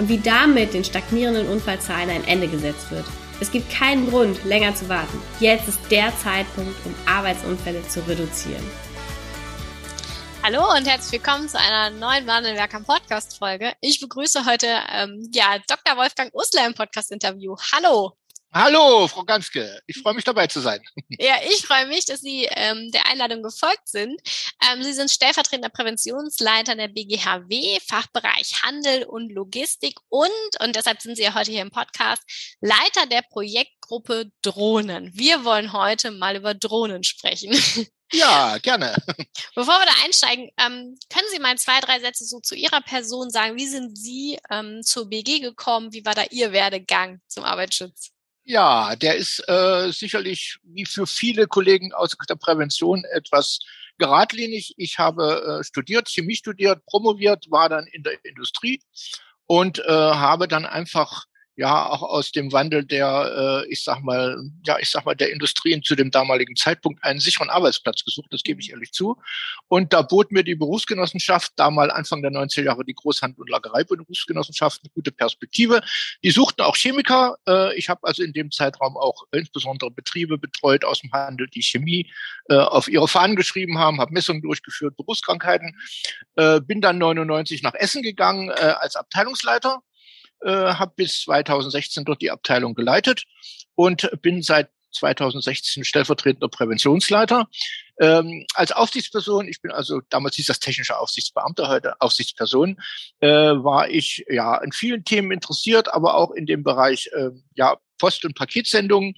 und wie damit den stagnierenden Unfallzahlen ein Ende gesetzt wird. Es gibt keinen Grund, länger zu warten. Jetzt ist der Zeitpunkt, um Arbeitsunfälle zu reduzieren. Hallo und herzlich willkommen zu einer neuen Wandelwerker Podcast Folge. Ich begrüße heute ähm, ja Dr. Wolfgang Usler im Podcast Interview. Hallo. Hallo, Frau Ganske. Ich freue mich dabei zu sein. Ja, ich freue mich, dass Sie ähm, der Einladung gefolgt sind. Ähm, Sie sind stellvertretender Präventionsleiter der BGHW, Fachbereich Handel und Logistik und, und deshalb sind Sie ja heute hier im Podcast, Leiter der Projektgruppe Drohnen. Wir wollen heute mal über Drohnen sprechen. Ja, gerne. Bevor wir da einsteigen, ähm, können Sie mal zwei, drei Sätze so zu Ihrer Person sagen? Wie sind Sie ähm, zur BG gekommen? Wie war da Ihr Werdegang zum Arbeitsschutz? Ja, der ist äh, sicherlich wie für viele Kollegen aus der Prävention etwas geradlinig. Ich habe äh, studiert, Chemie studiert, promoviert, war dann in der Industrie und äh, habe dann einfach ja auch aus dem Wandel der, äh, ich sag mal, ja, ich sag mal, der Industrien zu dem damaligen Zeitpunkt einen sicheren Arbeitsplatz gesucht, das gebe ich mhm. ehrlich zu. Und da bot mir die Berufsgenossenschaft, damals Anfang der 90er Jahre die Großhandel- und Lagerei-Berufsgenossenschaft, eine gute Perspektive. Die suchten auch Chemiker. Äh, ich habe also in dem Zeitraum auch insbesondere Betriebe betreut aus dem Handel, die Chemie äh, auf ihre Fahnen geschrieben haben, habe Messungen durchgeführt, Berufskrankheiten. Äh, bin dann 99 nach Essen gegangen äh, als Abteilungsleiter äh, habe bis 2016 dort die Abteilung geleitet und bin seit 2016 stellvertretender Präventionsleiter. Ähm, als Aufsichtsperson, ich bin also damals hieß das technische Aufsichtsbeamter, heute Aufsichtsperson, äh, war ich ja in vielen Themen interessiert, aber auch in dem Bereich äh, ja Post- und Paketsendungen.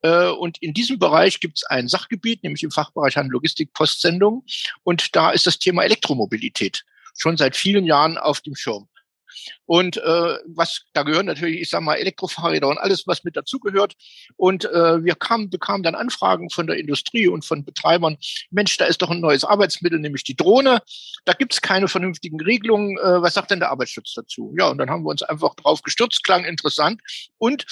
Äh, und in diesem Bereich gibt es ein Sachgebiet, nämlich im Fachbereich Handel Logistik Postsendungen. Und da ist das Thema Elektromobilität schon seit vielen Jahren auf dem Schirm. Und äh, was da gehören natürlich, ich sage mal, Elektrofahrräder und alles, was mit dazugehört. Und äh, wir kamen, bekamen dann Anfragen von der Industrie und von Betreibern, Mensch, da ist doch ein neues Arbeitsmittel, nämlich die Drohne. Da gibt es keine vernünftigen Regelungen. Äh, was sagt denn der Arbeitsschutz dazu? Ja, und dann haben wir uns einfach drauf gestürzt, klang interessant. Und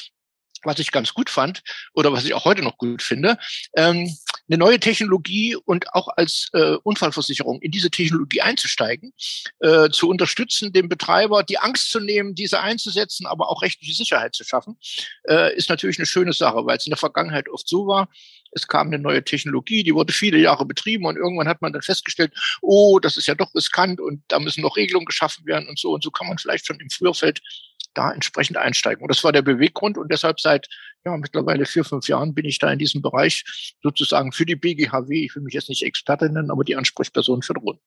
was ich ganz gut fand oder was ich auch heute noch gut finde, ähm, eine neue Technologie und auch als äh, Unfallversicherung in diese Technologie einzusteigen, äh, zu unterstützen, dem Betreiber die Angst zu nehmen, diese einzusetzen, aber auch rechtliche Sicherheit zu schaffen, äh, ist natürlich eine schöne Sache, weil es in der Vergangenheit oft so war, es kam eine neue Technologie, die wurde viele Jahre betrieben und irgendwann hat man dann festgestellt, oh, das ist ja doch riskant und da müssen noch Regelungen geschaffen werden und so und so kann man vielleicht schon im Frühfeld da entsprechend einsteigen. Und das war der Beweggrund und deshalb seit ja, mittlerweile vier, fünf Jahren bin ich da in diesem Bereich sozusagen für die BGHW, ich will mich jetzt nicht Experte nennen, aber die Ansprechperson für Drohnen.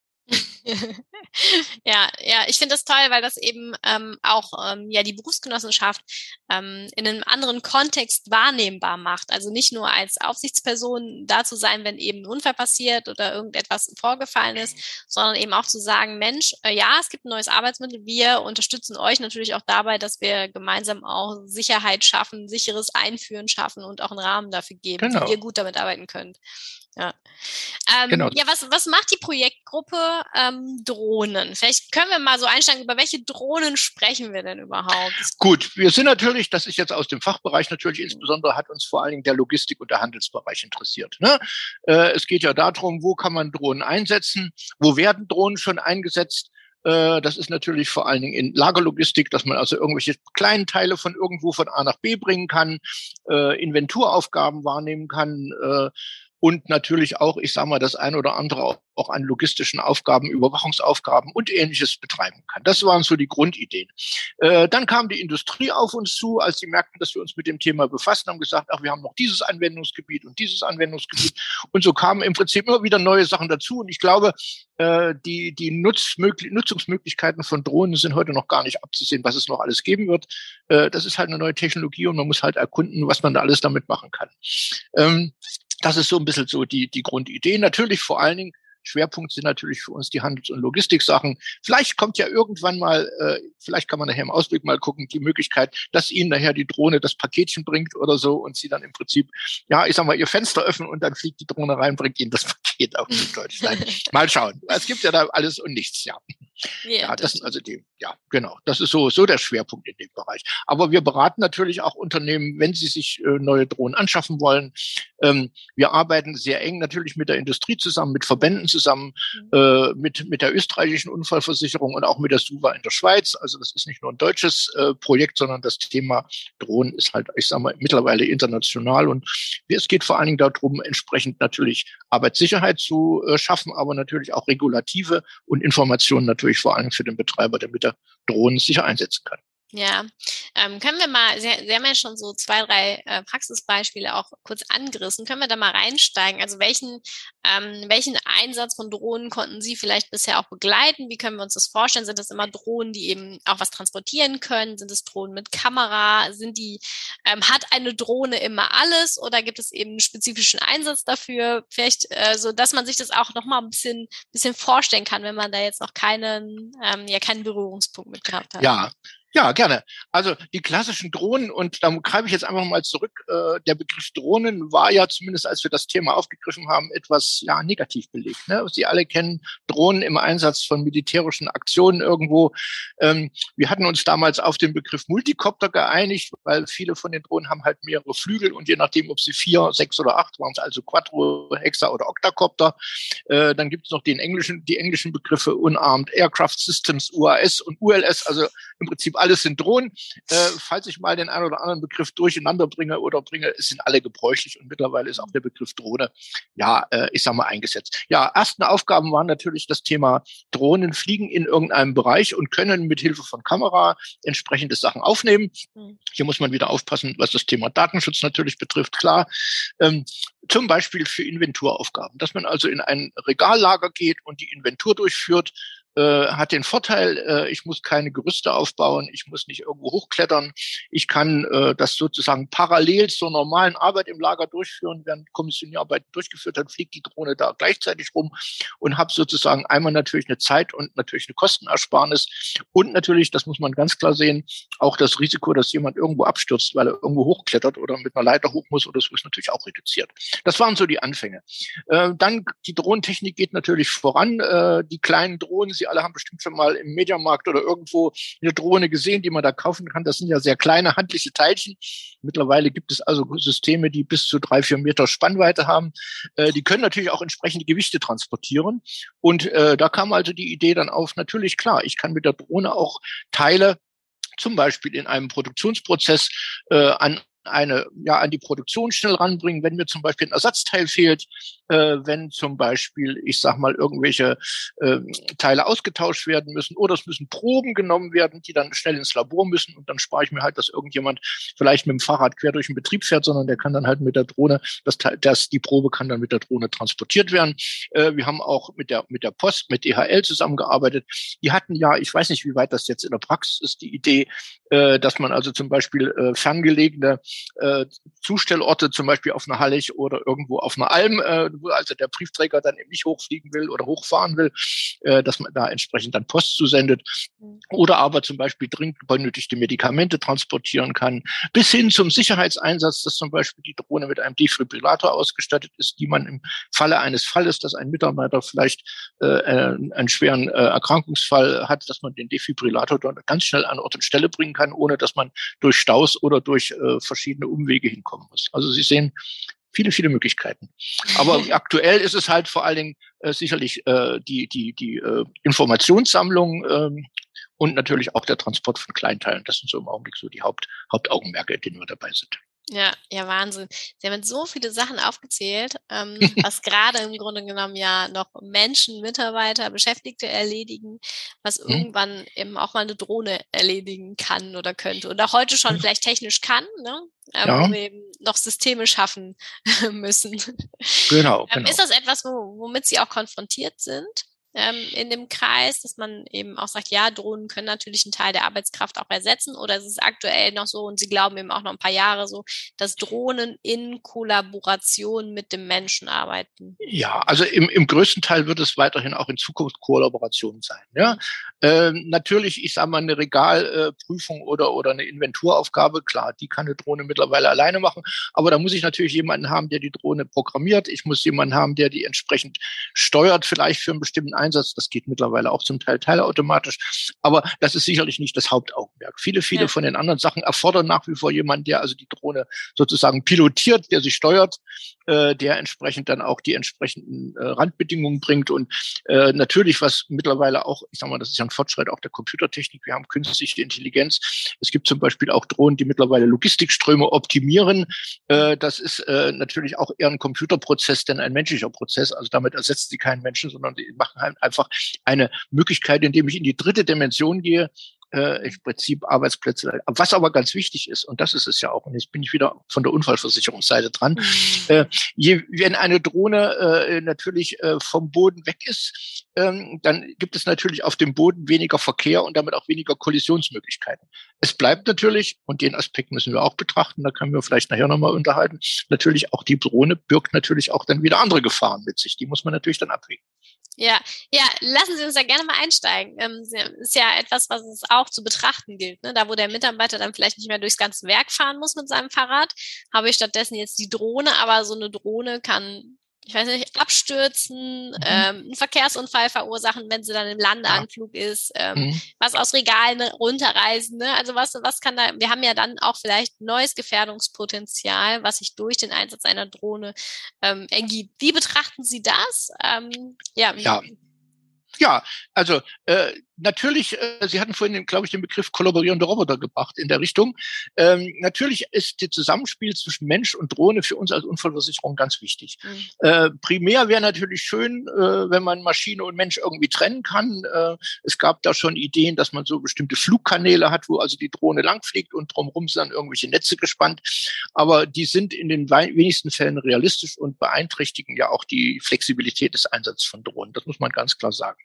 ja, ja, ich finde das toll, weil das eben ähm, auch ähm, ja die Berufsgenossenschaft ähm, in einem anderen Kontext wahrnehmbar macht. Also nicht nur als Aufsichtsperson da zu sein, wenn eben ein Unfall passiert oder irgendetwas vorgefallen ist, sondern eben auch zu sagen, Mensch, äh, ja, es gibt ein neues Arbeitsmittel, wir unterstützen euch natürlich auch dabei, dass wir gemeinsam auch Sicherheit schaffen, sicheres Einführen schaffen und auch einen Rahmen dafür geben, genau. wie ihr gut damit arbeiten könnt. Ja. Ähm, genau. Ja, was, was macht die Projektgruppe ähm, Drohnen? Vielleicht können wir mal so einsteigen, über welche Drohnen sprechen wir denn überhaupt? Gut, wir sind natürlich, das ist jetzt aus dem Fachbereich natürlich, insbesondere hat uns vor allen Dingen der Logistik- und der Handelsbereich interessiert. Ne? Äh, es geht ja darum, wo kann man Drohnen einsetzen, wo werden Drohnen schon eingesetzt, äh, das ist natürlich vor allen Dingen in Lagerlogistik, dass man also irgendwelche kleinen Teile von irgendwo von A nach B bringen kann, äh, Inventuraufgaben wahrnehmen kann, äh, und natürlich auch, ich sage mal, das ein oder andere auch an logistischen Aufgaben, Überwachungsaufgaben und ähnliches betreiben kann. Das waren so die Grundideen. Äh, dann kam die Industrie auf uns zu, als sie merkten, dass wir uns mit dem Thema befassen, haben gesagt, ach, wir haben noch dieses Anwendungsgebiet und dieses Anwendungsgebiet. Und so kamen im Prinzip immer wieder neue Sachen dazu. Und ich glaube, äh, die, die Nutzungsmöglichkeiten von Drohnen sind heute noch gar nicht abzusehen, was es noch alles geben wird. Äh, das ist halt eine neue Technologie und man muss halt erkunden, was man da alles damit machen kann. Ähm, das ist so ein bisschen so die, die Grundidee. Natürlich vor allen Dingen Schwerpunkt sind natürlich für uns die Handels- und Logistiksachen. Vielleicht kommt ja irgendwann mal, äh, vielleicht kann man nachher im Ausblick mal gucken, die Möglichkeit, dass Ihnen nachher die Drohne das Paketchen bringt oder so und Sie dann im Prinzip, ja, ich sag mal, Ihr Fenster öffnen und dann fliegt die Drohne rein, bringt Ihnen das Paket auf Deutschland. mal schauen. Es gibt ja da alles und nichts, ja. Ja, ja das sind also die, ja, genau. Das ist so, so der Schwerpunkt in dem Bereich. Aber wir beraten natürlich auch Unternehmen, wenn sie sich äh, neue Drohnen anschaffen wollen. Ähm, wir arbeiten sehr eng natürlich mit der Industrie zusammen, mit Verbänden zusammen, mhm. äh, mit, mit der österreichischen Unfallversicherung und auch mit der SUVA in der Schweiz. Also das ist nicht nur ein deutsches äh, Projekt, sondern das Thema Drohnen ist halt, ich sage mal, mittlerweile international. Und es geht vor allen Dingen darum, entsprechend natürlich Arbeitssicherheit zu äh, schaffen, aber natürlich auch regulative und Informationen natürlich vor allem für den Betreiber, damit er Drohnen sicher einsetzen kann. Ja, ähm, können wir mal, Sie, Sie haben ja schon so zwei, drei äh, Praxisbeispiele auch kurz angerissen. Können wir da mal reinsteigen? Also welchen, ähm, welchen Einsatz von Drohnen konnten Sie vielleicht bisher auch begleiten? Wie können wir uns das vorstellen? Sind das immer Drohnen, die eben auch was transportieren können? Sind es Drohnen mit Kamera? Sind die, ähm, hat eine Drohne immer alles oder gibt es eben einen spezifischen Einsatz dafür? Vielleicht, äh, so dass man sich das auch nochmal ein bisschen, bisschen vorstellen kann, wenn man da jetzt noch keinen, ähm, ja, keinen Berührungspunkt mit gehabt hat. Ja, ja, gerne. Also die klassischen Drohnen, und da greife ich jetzt einfach mal zurück, äh, der Begriff Drohnen war ja zumindest, als wir das Thema aufgegriffen haben, etwas ja negativ belegt. Ne? Sie alle kennen Drohnen im Einsatz von militärischen Aktionen irgendwo. Ähm, wir hatten uns damals auf den Begriff Multicopter geeinigt, weil viele von den Drohnen haben halt mehrere Flügel und je nachdem, ob sie vier, sechs oder acht waren, also Quattro, Hexa oder Octacopter. Äh, dann gibt es noch den englischen, die englischen Begriffe Unarmed Aircraft Systems, UAS und ULS, also im Prinzip alles sind Drohnen. Äh, falls ich mal den einen oder anderen Begriff durcheinander bringe oder bringe, es sind alle gebräuchlich und mittlerweile ist auch der Begriff Drohne, ja, äh, ich sag mal, eingesetzt. Ja, ersten Aufgaben waren natürlich das Thema Drohnen fliegen in irgendeinem Bereich und können mit Hilfe von Kamera entsprechende Sachen aufnehmen. Mhm. Hier muss man wieder aufpassen, was das Thema Datenschutz natürlich betrifft, klar. Ähm, zum Beispiel für Inventuraufgaben, dass man also in ein Regallager geht und die Inventur durchführt äh, hat den Vorteil, äh, ich muss keine Gerüste aufbauen, ich muss nicht irgendwo hochklettern, ich kann äh, das sozusagen parallel zur normalen Arbeit im Lager durchführen, während Kommissionierarbeit durchgeführt hat, fliegt die Drohne da gleichzeitig rum und habe sozusagen einmal natürlich eine Zeit und natürlich eine Kostenersparnis und natürlich, das muss man ganz klar sehen, auch das Risiko, dass jemand irgendwo abstürzt, weil er irgendwo hochklettert oder mit einer Leiter hoch muss oder so, ist natürlich auch reduziert. Das waren so die Anfänge. Äh, dann die Drohnentechnik geht natürlich voran. Äh, die kleinen Drohnen, Sie alle haben bestimmt schon mal im Mediamarkt oder irgendwo eine Drohne gesehen, die man da kaufen kann. Das sind ja sehr kleine handliche Teilchen. Mittlerweile gibt es also Systeme, die bis zu drei, vier Meter Spannweite haben. Äh, die können natürlich auch entsprechende Gewichte transportieren. Und äh, da kam also die Idee dann auf, natürlich klar, ich kann mit der Drohne auch Teile zum Beispiel in einem Produktionsprozess äh, an eine, ja, an die Produktion schnell ranbringen, wenn mir zum Beispiel ein Ersatzteil fehlt, äh, wenn zum Beispiel, ich sag mal, irgendwelche äh, Teile ausgetauscht werden müssen oder es müssen Proben genommen werden, die dann schnell ins Labor müssen und dann spare ich mir halt, dass irgendjemand vielleicht mit dem Fahrrad quer durch den Betrieb fährt, sondern der kann dann halt mit der Drohne, das, das die Probe kann dann mit der Drohne transportiert werden. Äh, wir haben auch mit der, mit der Post, mit DHL zusammengearbeitet. Die hatten ja, ich weiß nicht, wie weit das jetzt in der Praxis ist, die Idee, äh, dass man also zum Beispiel äh, ferngelegene äh, Zustellorte, zum Beispiel auf einer Hallig oder irgendwo auf einer Alm, äh, wo also der Briefträger dann eben nicht hochfliegen will oder hochfahren will, äh, dass man da entsprechend dann Post zusendet. Mhm. Oder aber zum Beispiel dringend benötigte Medikamente transportieren kann, bis hin zum Sicherheitseinsatz, dass zum Beispiel die Drohne mit einem Defibrillator ausgestattet ist, die man im Falle eines Falles, dass ein Mitarbeiter vielleicht äh, einen schweren äh, Erkrankungsfall hat, dass man den Defibrillator dort ganz schnell an Ort und Stelle bringen kann, ohne dass man durch Staus oder durch äh, verschiedene Umwege hinkommen muss. Also Sie sehen, viele, viele Möglichkeiten. Aber aktuell ist es halt vor allen Dingen äh, sicherlich äh, die, die, die äh, Informationssammlung ähm, und natürlich auch der Transport von Kleinteilen. Das sind so im Augenblick so die Haupt, Hauptaugenmerke, in denen wir dabei sind. Ja, ja, Wahnsinn. Sie haben jetzt so viele Sachen aufgezählt, ähm, was gerade im Grunde genommen ja noch Menschen, Mitarbeiter, Beschäftigte erledigen, was mhm. irgendwann eben auch mal eine Drohne erledigen kann oder könnte. Und auch heute schon vielleicht technisch kann, ne? Ähm, ja. wo wir eben noch Systeme schaffen müssen. Genau, ähm, genau. Ist das etwas, wo, womit Sie auch konfrontiert sind? Ähm, in dem Kreis, dass man eben auch sagt, ja, Drohnen können natürlich einen Teil der Arbeitskraft auch ersetzen oder ist es aktuell noch so und Sie glauben eben auch noch ein paar Jahre so, dass Drohnen in Kollaboration mit dem Menschen arbeiten? Ja, also im, im größten Teil wird es weiterhin auch in Zukunft Kollaboration sein. Ja, äh, natürlich, ich sage mal, eine Regalprüfung äh, oder, oder eine Inventuraufgabe, klar, die kann eine Drohne mittlerweile alleine machen, aber da muss ich natürlich jemanden haben, der die Drohne programmiert. Ich muss jemanden haben, der die entsprechend steuert, vielleicht für einen bestimmten Einsatz. Das geht mittlerweile auch zum Teil teilautomatisch. Aber das ist sicherlich nicht das Hauptaugenmerk. Viele, viele ja. von den anderen Sachen erfordern nach wie vor jemanden, der also die Drohne sozusagen pilotiert, der sie steuert, äh, der entsprechend dann auch die entsprechenden äh, Randbedingungen bringt. Und äh, natürlich, was mittlerweile auch, ich sag mal, das ist ja ein Fortschritt auch der Computertechnik, wir haben künstliche Intelligenz. Es gibt zum Beispiel auch Drohnen, die mittlerweile Logistikströme optimieren. Äh, das ist äh, natürlich auch eher ein Computerprozess, denn ein menschlicher Prozess. Also damit ersetzt sie keinen Menschen, sondern die machen halt einfach eine Möglichkeit, indem ich in die dritte Dimension gehe, äh, im Prinzip Arbeitsplätze. Was aber ganz wichtig ist, und das ist es ja auch, und jetzt bin ich wieder von der Unfallversicherungsseite dran, mhm. äh, je, wenn eine Drohne äh, natürlich äh, vom Boden weg ist, ähm, dann gibt es natürlich auf dem Boden weniger Verkehr und damit auch weniger Kollisionsmöglichkeiten. Es bleibt natürlich, und den Aspekt müssen wir auch betrachten, da können wir vielleicht nachher nochmal unterhalten, natürlich auch die Drohne birgt natürlich auch dann wieder andere Gefahren mit sich. Die muss man natürlich dann abwägen. Ja, ja, lassen Sie uns da gerne mal einsteigen. Ähm, ist ja etwas, was es auch zu betrachten gilt. Ne? Da, wo der Mitarbeiter dann vielleicht nicht mehr durchs ganze Werk fahren muss mit seinem Fahrrad, habe ich stattdessen jetzt die Drohne, aber so eine Drohne kann ich weiß nicht, abstürzen, mhm. ähm, einen Verkehrsunfall verursachen, wenn sie dann im Landeanflug ja. ist, ähm, mhm. was aus Regalen runterreißen, ne? Also was, was kann da, wir haben ja dann auch vielleicht neues Gefährdungspotenzial, was sich durch den Einsatz einer Drohne ähm, ergibt. Wie betrachten Sie das? Ähm, ja, ja. Ja, also äh, natürlich, äh, Sie hatten vorhin, glaube ich, den Begriff kollaborierende Roboter gebracht in der Richtung. Ähm, natürlich ist das Zusammenspiel zwischen Mensch und Drohne für uns als Unfallversicherung ganz wichtig. Mhm. Äh, primär wäre natürlich schön, äh, wenn man Maschine und Mensch irgendwie trennen kann. Äh, es gab da schon Ideen, dass man so bestimmte Flugkanäle hat, wo also die Drohne langfliegt und drumherum sind dann irgendwelche Netze gespannt. Aber die sind in den wenigsten Fällen realistisch und beeinträchtigen ja auch die Flexibilität des Einsatzes von Drohnen. Das muss man ganz klar sagen.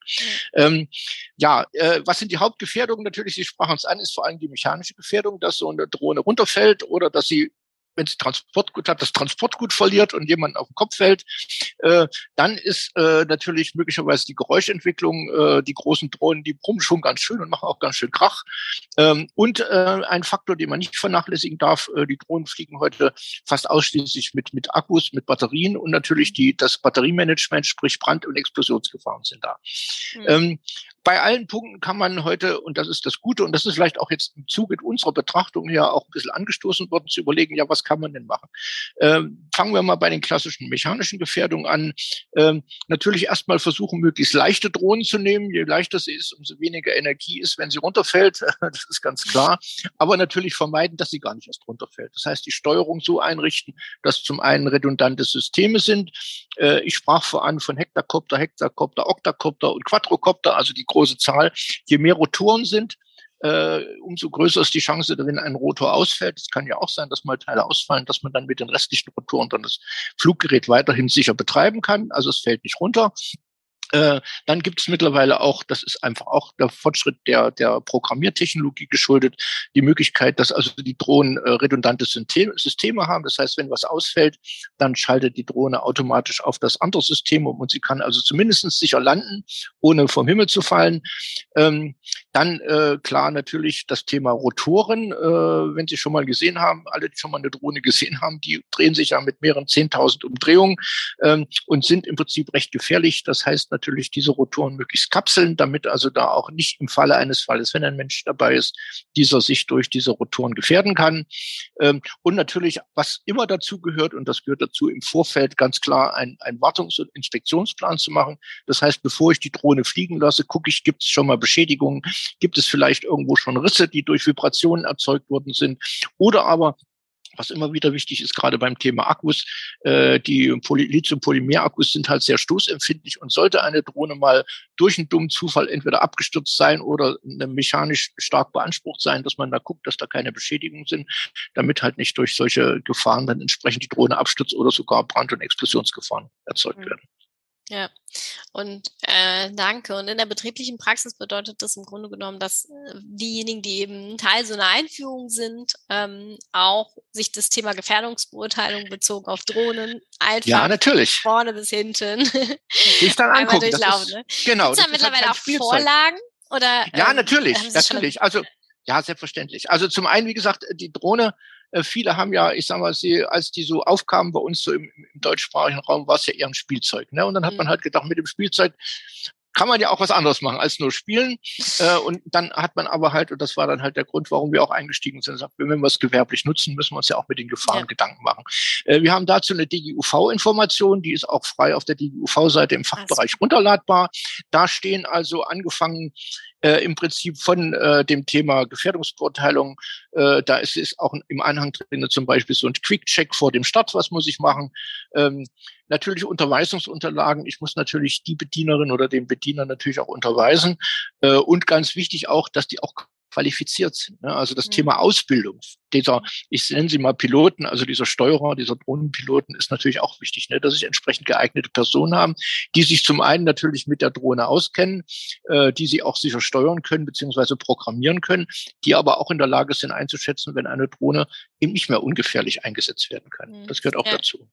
Ähm, ja, äh, was sind die Hauptgefährdungen? Natürlich, Sie sprachen es an, ist vor allem die mechanische Gefährdung, dass so eine Drohne runterfällt oder dass sie wenn sie Transportgut hat, das Transportgut verliert und jemand auf den Kopf fällt, äh, dann ist äh, natürlich möglicherweise die Geräuschentwicklung, äh, die großen Drohnen, die brummen schon ganz schön und machen auch ganz schön Krach. Ähm, und äh, ein Faktor, den man nicht vernachlässigen darf, äh, die Drohnen fliegen heute fast ausschließlich mit, mit Akkus, mit Batterien und natürlich die, das Batteriemanagement, sprich Brand- und Explosionsgefahren sind da. Mhm. Ähm, bei allen Punkten kann man heute, und das ist das Gute, und das ist vielleicht auch jetzt im Zuge unserer Betrachtung ja auch ein bisschen angestoßen worden, zu überlegen, ja, was kann man denn machen? Ähm, fangen wir mal bei den klassischen mechanischen Gefährdungen an. Ähm, natürlich erstmal versuchen, möglichst leichte Drohnen zu nehmen. Je leichter sie ist, umso weniger Energie ist, wenn sie runterfällt. das ist ganz klar. Aber natürlich vermeiden, dass sie gar nicht erst runterfällt. Das heißt, die Steuerung so einrichten, dass zum einen redundante Systeme sind. Äh, ich sprach voran von Hektacopter, Hexakopter, Oktacopter und Quadrocopter, also die große Zahl. Je mehr Rotoren sind, äh, umso größer ist die Chance, wenn ein Rotor ausfällt. Es kann ja auch sein, dass mal Teile ausfallen, dass man dann mit den restlichen Rotoren dann das Fluggerät weiterhin sicher betreiben kann. Also es fällt nicht runter. Äh, dann gibt es mittlerweile auch, das ist einfach auch der Fortschritt der, der Programmiertechnologie geschuldet, die Möglichkeit, dass also die Drohnen äh, redundante Systeme haben. Das heißt, wenn was ausfällt, dann schaltet die Drohne automatisch auf das andere System um und sie kann also zumindest sicher landen, ohne vom Himmel zu fallen. Ähm, dann äh, klar natürlich das Thema Rotoren, äh, wenn Sie schon mal gesehen haben, alle, die schon mal eine Drohne gesehen haben, die drehen sich ja mit mehreren Zehntausend Umdrehungen ähm, und sind im Prinzip recht gefährlich. Das heißt natürlich, diese Rotoren möglichst kapseln, damit also da auch nicht im Falle eines Falles, wenn ein Mensch dabei ist, dieser sich durch diese Rotoren gefährden kann. Ähm, und natürlich, was immer dazu gehört, und das gehört dazu im Vorfeld ganz klar, ein, ein Wartungs- und Inspektionsplan zu machen. Das heißt, bevor ich die Drohne fliegen lasse, gucke ich, gibt es schon mal Beschädigungen, Gibt es vielleicht irgendwo schon Risse, die durch Vibrationen erzeugt worden sind? Oder aber was immer wieder wichtig ist, gerade beim Thema Akkus, äh, die Lithium-Polymer-Akkus sind halt sehr stoßempfindlich und sollte eine Drohne mal durch einen dummen Zufall entweder abgestürzt sein oder mechanisch stark beansprucht sein, dass man da guckt, dass da keine Beschädigungen sind, damit halt nicht durch solche Gefahren dann entsprechend die Drohne abstürzt oder sogar Brand- und Explosionsgefahren erzeugt mhm. werden. Ja, und äh, danke. Und in der betrieblichen Praxis bedeutet das im Grunde genommen, dass äh, diejenigen, die eben Teil so einer Einführung sind, ähm, auch sich das Thema Gefährdungsbeurteilung bezogen auf Drohnen einfach ja, natürlich. vorne bis hinten sich dann angucken. durchlaufen. Ist, ne? Genau. Gibt es da mittlerweile halt auch Vorlagen? Oder, ja, ähm, natürlich, natürlich. Also ja, selbstverständlich. Also zum einen, wie gesagt, die Drohne äh, viele haben ja, ich sag mal, sie, als die so aufkamen bei uns so im, im deutschsprachigen Raum, war es ja eher ein Spielzeug. Ne? Und dann hat mhm. man halt gedacht, mit dem Spielzeug kann man ja auch was anderes machen als nur spielen. Äh, und dann hat man aber halt, und das war dann halt der Grund, warum wir auch eingestiegen sind, sagt, wenn wir es gewerblich nutzen, müssen wir uns ja auch mit den Gefahren ja. Gedanken machen. Äh, wir haben dazu eine DGUV-Information, die ist auch frei auf der DGUV-Seite im Fachbereich also. runterladbar. Da stehen also angefangen äh, im Prinzip von äh, dem Thema Gefährdungsbeurteilung. Äh, da ist es auch im Anhang drin zum Beispiel so ein Quick-Check vor dem Start, was muss ich machen. Ähm, natürlich Unterweisungsunterlagen. Ich muss natürlich die Bedienerin oder den Bediener natürlich auch unterweisen. Äh, und ganz wichtig auch, dass die auch qualifiziert sind. Ne? Also das mhm. Thema Ausbildung dieser, ich nenne sie mal Piloten, also dieser Steuerer, dieser Drohnenpiloten ist natürlich auch wichtig, ne? dass ich entsprechend geeignete Personen haben, die sich zum einen natürlich mit der Drohne auskennen, äh, die sie auch sicher steuern können beziehungsweise programmieren können, die aber auch in der Lage sind einzuschätzen, wenn eine Drohne eben nicht mehr ungefährlich eingesetzt werden kann. Mhm. Das gehört auch ja. dazu.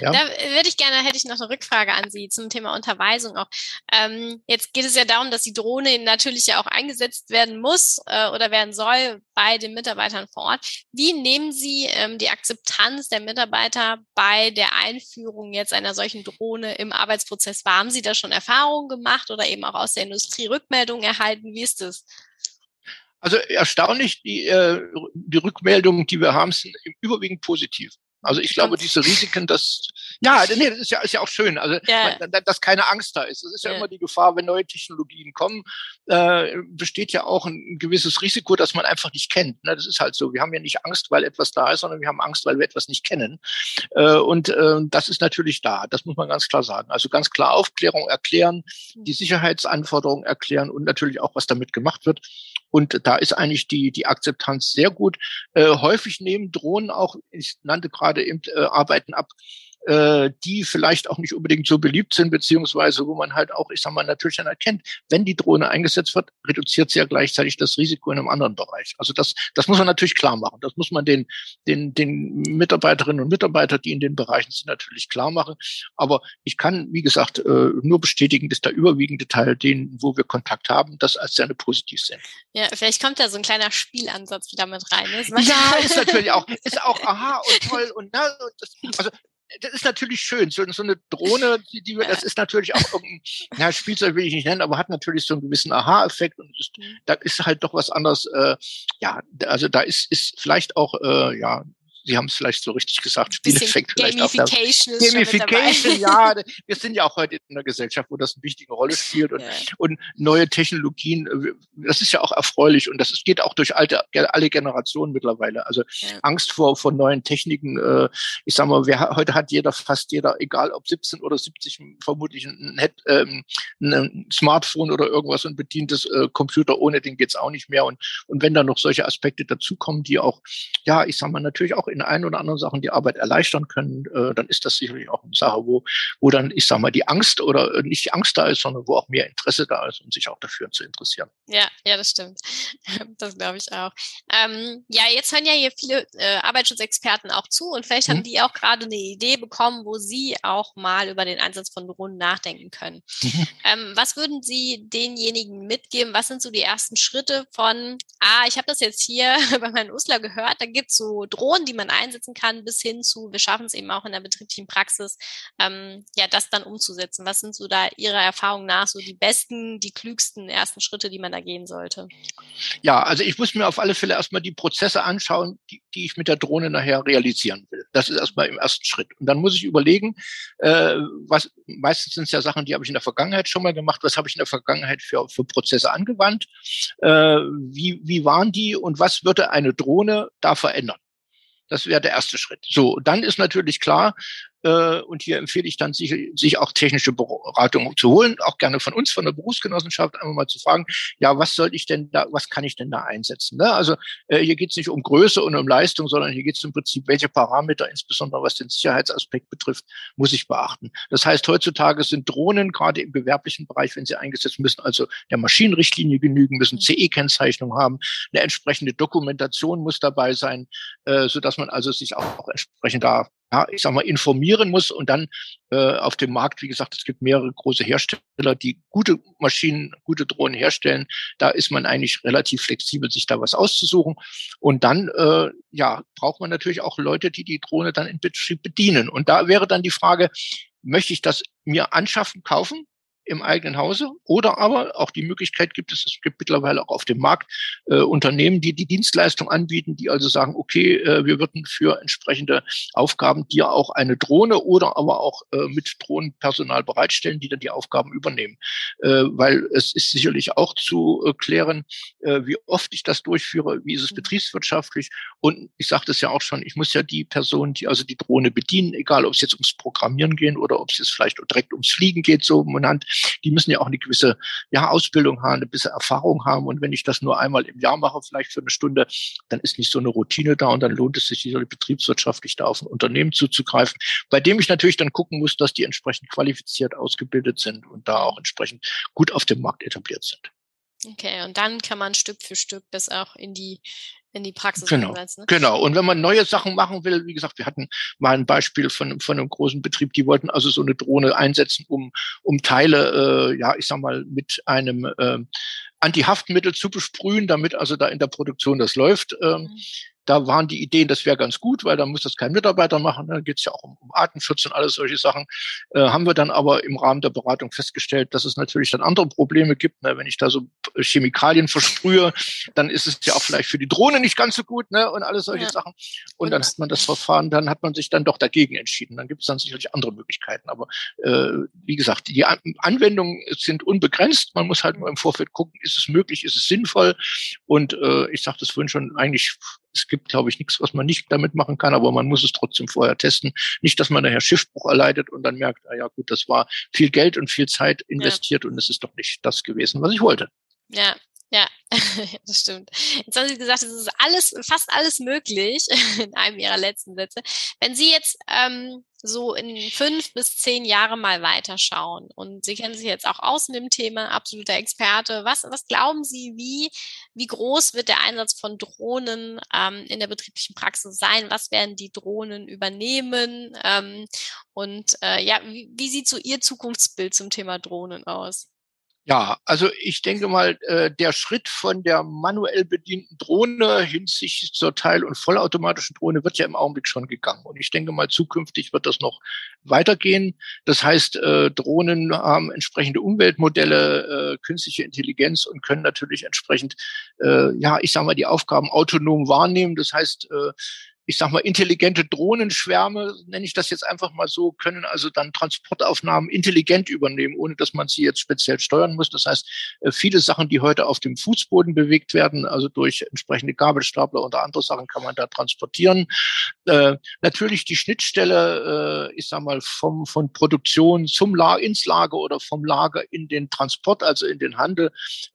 Ja? Da würde ich gerne, hätte ich noch eine Rückfrage an Sie zum Thema Unterweisung auch. Ähm, jetzt geht es ja darum, dass die Drohne natürlich ja auch eingesetzt werden muss äh, oder werden soll bei den Mitarbeitern vor Ort. Wie nehmen Sie ähm, die Akzeptanz der Mitarbeiter bei der Einführung jetzt einer solchen Drohne im Arbeitsprozess wahr? Haben Sie da schon Erfahrungen gemacht oder eben auch aus der Industrie Rückmeldungen erhalten? Wie ist das? Also erstaunlich, die, äh, die Rückmeldungen, die wir haben, sind überwiegend positiv. Also ich glaube, diese Risiken, das, ja, nee, das ist ja, ist ja auch schön, also, ja. man, dass keine Angst da ist. Das ist ja, ja, immer die Gefahr, wenn neue Technologien kommen, äh, besteht ja auch ein gewisses Risiko, dass man einfach nicht kennt. Ne? Das ist halt so. Wir haben ja nicht Angst, weil etwas da ist, sondern wir haben Angst, weil wir etwas nicht kennen. Äh, und äh, das ist natürlich da. Das muss man ganz klar sagen. Also ganz klar Aufklärung erklären, die Sicherheitsanforderungen erklären und natürlich auch, was damit gemacht wird. Und da ist eigentlich die, die Akzeptanz sehr gut. Äh, häufig nehmen Drohnen auch, ich nannte gerade eben, äh, Arbeiten ab, äh, die vielleicht auch nicht unbedingt so beliebt sind, beziehungsweise wo man halt auch, ich sag mal, natürlich dann erkennt, wenn die Drohne eingesetzt wird, reduziert sie ja gleichzeitig das Risiko in einem anderen Bereich. Also das, das muss man natürlich klar machen. Das muss man den, den, den Mitarbeiterinnen und Mitarbeitern, die in den Bereichen sind, natürlich klar machen. Aber ich kann, wie gesagt, äh, nur bestätigen, dass der überwiegende Teil, den, wo wir Kontakt haben, das als sehr positiv sind. Ja, vielleicht kommt da so ein kleiner Spielansatz wieder mit rein. Ne? Ja, ist natürlich auch, ist auch aha und toll und na, und das, also das ist natürlich schön. So, so eine Drohne, die, die, das ist natürlich auch irgendein, ja, Spielzeug will ich nicht nennen, aber hat natürlich so einen gewissen Aha-Effekt und ist, mhm. da ist halt doch was anderes. Äh, ja, also da ist, ist vielleicht auch, äh, ja, Sie haben es vielleicht so richtig gesagt, Spieleffekt vielleicht auch. Gamification, Gamification ja. Wir sind ja auch heute in einer Gesellschaft, wo das eine wichtige Rolle spielt und, ja. und neue Technologien, äh, das ist ja auch erfreulich und das geht auch durch alte, alle Generationen mittlerweile. Also ja. Angst vor, vor neuen Techniken. Äh, ich sag mal, wer, heute hat jeder, fast jeder, egal ob 17 oder 70, vermutlich ein, ähm, ein Smartphone oder irgendwas und bedientes äh, Computer. Ohne den geht's auch nicht mehr. Und, und wenn da noch solche Aspekte dazukommen, die auch, ja, ich sag mal, natürlich auch in in ein oder anderen Sachen die Arbeit erleichtern können, äh, dann ist das sicherlich auch eine Sache, wo, wo dann, ich sag mal, die Angst oder äh, nicht die Angst da ist, sondern wo auch mehr Interesse da ist, um sich auch dafür zu interessieren. Ja, ja, das stimmt. Das glaube ich auch. Ähm, ja, jetzt hören ja hier viele äh, Arbeitsschutzexperten auch zu und vielleicht mhm. haben die auch gerade eine Idee bekommen, wo sie auch mal über den Einsatz von Drohnen nachdenken können. Mhm. Ähm, was würden Sie denjenigen mitgeben? Was sind so die ersten Schritte von, ah, ich habe das jetzt hier bei meinem Usler gehört, da gibt es so Drohnen, die man einsetzen kann, bis hin zu, wir schaffen es eben auch in der betrieblichen Praxis, ähm, ja, das dann umzusetzen. Was sind so da Ihrer Erfahrung nach so die besten, die klügsten ersten Schritte, die man da gehen sollte? Ja, also ich muss mir auf alle Fälle erstmal die Prozesse anschauen, die, die ich mit der Drohne nachher realisieren will. Das ist erstmal im ersten Schritt. Und dann muss ich überlegen, äh, was, meistens sind es ja Sachen, die habe ich in der Vergangenheit schon mal gemacht, was habe ich in der Vergangenheit für, für Prozesse angewandt, äh, wie, wie waren die und was würde eine Drohne da verändern? Das wäre der erste Schritt. So, dann ist natürlich klar, Äh, und hier empfehle ich dann sich, sich auch technische Beratung zu holen, auch gerne von uns, von der Berufsgenossenschaft, einmal mal zu fragen, ja, was soll ich denn da, was kann ich denn da einsetzen? Ne? Also äh, hier geht es nicht um Größe und um Leistung, sondern hier geht es im Prinzip, welche Parameter, insbesondere was den Sicherheitsaspekt betrifft, muss ich beachten. Das heißt, heutzutage sind Drohnen gerade im gewerblichen Bereich, wenn sie eingesetzt müssen, also der Maschinenrichtlinie genügen, müssen CE-Kennzeichnung haben, eine entsprechende Dokumentation muss dabei sein, äh, so dass man also sich auch, auch entsprechend da ja, ich sag mal, informieren muss und dann äh, auf dem Markt, wie gesagt, es gibt mehrere große Hersteller, die gute Maschinen, gute Drohnen herstellen. Da ist man eigentlich relativ flexibel, sich da was auszusuchen. Und dann, äh, ja, braucht man natürlich auch Leute, die die Drohne dann in Betrieb bedienen. Und da wäre dann die Frage, möchte ich das mir anschaffen, kaufen? Im eigenen Hause. Oder aber auch die Möglichkeit gibt es, es gibt mittlerweile auch auf dem Markt äh, Unternehmen, die die Dienstleistung anbieten, die also sagen, okay, äh, wir würden für entsprechende Aufgaben dir auch eine Drohne oder aber auch äh, mit Drohnenpersonal bereitstellen, die dann die Aufgaben übernehmen. Äh, weil es ist sicherlich auch zu äh, klären, äh, wie oft ich das durchführe, wie ist es mhm. betriebswirtschaftlich. Und ich sagte es ja auch schon, ich muss ja die Person, die also die Drohne bedienen, egal ob es jetzt ums Programmieren geht oder ob es jetzt vielleicht direkt ums Fliegen geht, so genannt, die müssen ja auch eine gewisse ja, Ausbildung haben, eine gewisse Erfahrung haben. Und wenn ich das nur einmal im Jahr mache, vielleicht für eine Stunde, dann ist nicht so eine Routine da und dann lohnt es sich betriebswirtschaftlich da auf ein Unternehmen zuzugreifen, bei dem ich natürlich dann gucken muss, dass die entsprechend qualifiziert ausgebildet sind und da auch entsprechend gut auf dem Markt etabliert sind. Okay, und dann kann man Stück für Stück das auch in die in die Praxis genau. Ne? Genau. Und wenn man neue Sachen machen will, wie gesagt, wir hatten mal ein Beispiel von, von einem großen Betrieb, die wollten also so eine Drohne einsetzen, um, um Teile, äh, ja, ich sag mal, mit einem äh, Antihaftmittel zu besprühen, damit also da in der Produktion das läuft. Ähm, mhm. Da waren die Ideen, das wäre ganz gut, weil dann muss das kein Mitarbeiter machen. Dann geht es ja auch um, um, Artenschutz und alles solche Sachen. Äh, haben wir dann aber im Rahmen der Beratung festgestellt, dass es natürlich dann andere Probleme gibt. Ne? Wenn ich da so Chemikalien versprühe, dann ist es ja auch vielleicht für die Drohne nicht ganz so gut ne? und alles solche ja. Sachen. Und, dann hat man das Verfahren, dann hat man sich dann doch dagegen entschieden. Dann gibt es dann sicherlich andere Möglichkeiten. Aber äh, wie gesagt, die An Anwendungen sind unbegrenzt. Man muss halt nur im Vorfeld gucken, ist es möglich, ist es sinnvoll. Und äh, ich sagte es vorhin schon, eigentlich es gibt, glaube ich, nichts, was man nicht damit machen kann, aber man muss es trotzdem vorher testen. Nicht, dass man daher Schiffbruch erleidet und dann merkt, ah ja gut, das war viel Geld und viel Zeit investiert ja. und es ist doch nicht das gewesen, was ich wollte. Ja, ja, das stimmt. Jetzt haben Sie gesagt, es ist alles, fast alles möglich in einem Ihrer letzten Sätze. Wenn Sie jetzt ähm, so in fünf bis zehn Jahre mal weiterschauen und Sie kennen sich jetzt auch aus dem Thema, absoluter Experte, was, was glauben Sie, wie, wie groß wird der Einsatz von Drohnen ähm, in der betrieblichen Praxis sein? Was werden die Drohnen übernehmen? Ähm, und äh, ja, wie, wie sieht so Ihr Zukunftsbild zum Thema Drohnen aus? Ja, also ich denke mal, äh, der Schritt von der manuell bedienten Drohne hinsichtlich zur Teil- und vollautomatischen Drohne wird ja im Augenblick schon gegangen. Und ich denke mal, zukünftig wird das noch weitergehen. Das heißt, äh, Drohnen haben entsprechende Umweltmodelle, äh, künstliche Intelligenz und können natürlich entsprechend, äh, ja, ich sage mal, die Aufgaben autonom wahrnehmen. Das heißt, äh, ich sag mal, intelligente Drohnenschwärme, nenne ich das jetzt einfach mal so, können also dann Transportaufnahmen intelligent übernehmen, ohne dass man sie jetzt speziell steuern muss. Das heißt, äh, viele Sachen, die heute auf dem Fußboden bewegt werden, also durch entsprechende Gabelstapler oder andere Sachen kann man da transportieren. Äh, natürlich die Schnittstelle, äh, ich sag mal, vom, von Produktion zum Lager, ins Lager oder vom Lager in den Transport, also in den Handel.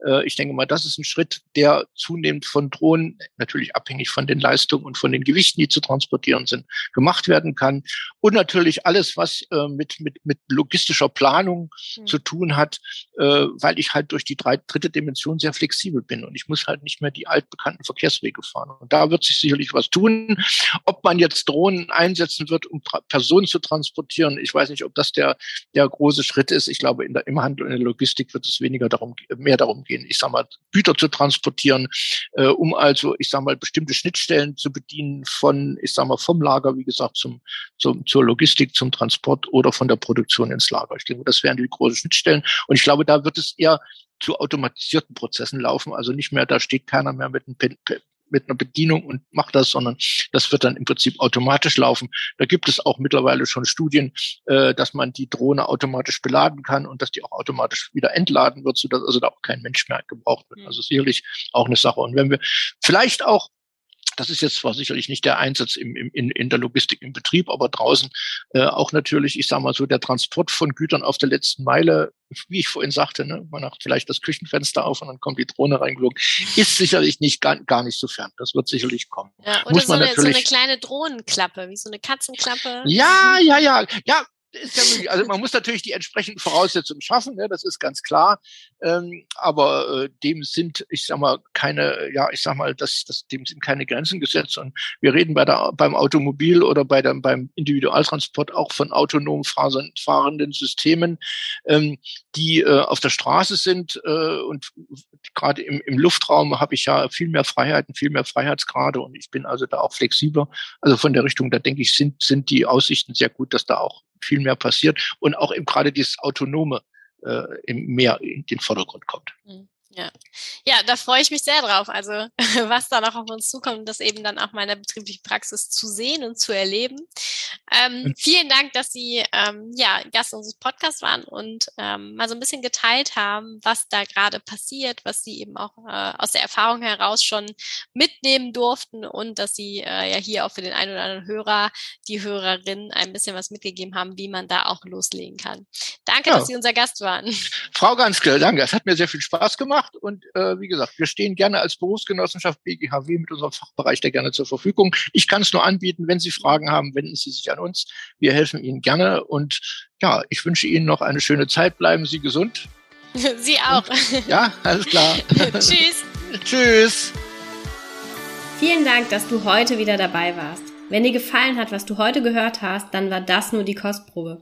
Äh, ich denke mal, das ist ein Schritt, der zunehmend von Drohnen, natürlich abhängig von den Leistungen und von den Gewichten, die zu transportieren sind, gemacht werden kann. Und natürlich alles, was äh, mit, mit, mit logistischer Planung mhm. zu tun hat, äh, weil ich halt durch die drei, dritte Dimension sehr flexibel bin und ich muss halt nicht mehr die altbekannten Verkehrswege fahren. Und da wird sich sicherlich was tun. Ob man jetzt Drohnen einsetzen wird, um Personen zu transportieren, ich weiß nicht, ob das der, der große Schritt ist. Ich glaube, in der, im Handel und in der Logistik wird es weniger darum, mehr darum gehen, ich sag mal, Güter zu transportieren, äh, um also, ich sag mal, bestimmte Schnittstellen zu bedienen von von, ich sag mal, vom Lager, wie gesagt, zum, zum, zur Logistik, zum Transport oder von der Produktion ins Lager. Ich denke, das wären die großen Schnittstellen. Und ich glaube, da wird es eher zu automatisierten Prozessen laufen. Also nicht mehr, da steht keiner mehr mit einem mit einer Bedienung und macht das, sondern das wird dann im Prinzip automatisch laufen. Da gibt es auch mittlerweile schon Studien, äh, dass man die Drohne automatisch beladen kann und dass die auch automatisch wieder entladen wird, sodass also da auch kein Mensch mehr gebraucht wird. Mhm. Also sicherlich auch eine Sache. Und wenn wir vielleicht auch das ist jetzt zwar sicherlich nicht der Einsatz im, im, in, in der Logistik im Betrieb, aber draußen äh, auch natürlich, ich sage mal so, der Transport von Gütern auf der letzten Meile, wie ich vorhin sagte, ne, man macht vielleicht das Küchenfenster auf und dann kommt die Drohne reingeflogen, ist sicherlich nicht gar, gar nicht so fern. Das wird sicherlich kommen. Ja, oder Muss man so, eine, natürlich, so eine kleine Drohnenklappe, wie so eine Katzenklappe. Ja, ja, ja, ja ist ja möglich. Also man muss natürlich die entsprechenden Voraussetzungen schaffen, ne, das ist ganz klar. Ähm, aber äh, dem sind, ich sag mal, keine, ja, ich sag mal, das, das, dem sind keine Grenzen gesetzt. Und wir reden bei der, beim Automobil oder bei dem, beim Individualtransport auch von autonom fahrenden Systemen, ähm, die äh, auf der Straße sind. Äh, und gerade im, im Luftraum habe ich ja viel mehr Freiheiten, viel mehr Freiheitsgrade und ich bin also da auch flexibler. Also von der Richtung, da denke ich, sind, sind die Aussichten sehr gut, dass da auch viel mehr passiert und auch eben gerade dieses Autonome äh, mehr in den Vordergrund kommt. Mhm. Ja. ja, da freue ich mich sehr drauf. Also was da noch auf uns zukommt, das eben dann auch meiner betrieblichen Praxis zu sehen und zu erleben. Ähm, mhm. Vielen Dank, dass Sie ähm, ja Gast unseres Podcasts waren und ähm, mal so ein bisschen geteilt haben, was da gerade passiert, was Sie eben auch äh, aus der Erfahrung heraus schon mitnehmen durften und dass Sie äh, ja hier auch für den einen oder anderen Hörer, die Hörerin ein bisschen was mitgegeben haben, wie man da auch loslegen kann. Danke, ja. dass Sie unser Gast waren. Frau Ganske, danke. Es hat mir sehr viel Spaß gemacht gemacht und äh, wie gesagt, wir stehen gerne als Berufsgenossenschaft BGHW mit unserem Fachbereich der gerne zur Verfügung. Ich kann es nur anbieten, wenn Sie Fragen haben, wenden Sie sich an uns. Wir helfen Ihnen gerne und ja, ich wünsche Ihnen noch eine schöne Zeit. Bleiben Sie gesund. Sie auch. Und, ja, alles klar. Tschüss. Tschüss. Vielen Dank, dass du heute wieder dabei warst. Wenn dir gefallen hat, was du heute gehört hast, dann war das nur die Kostprobe.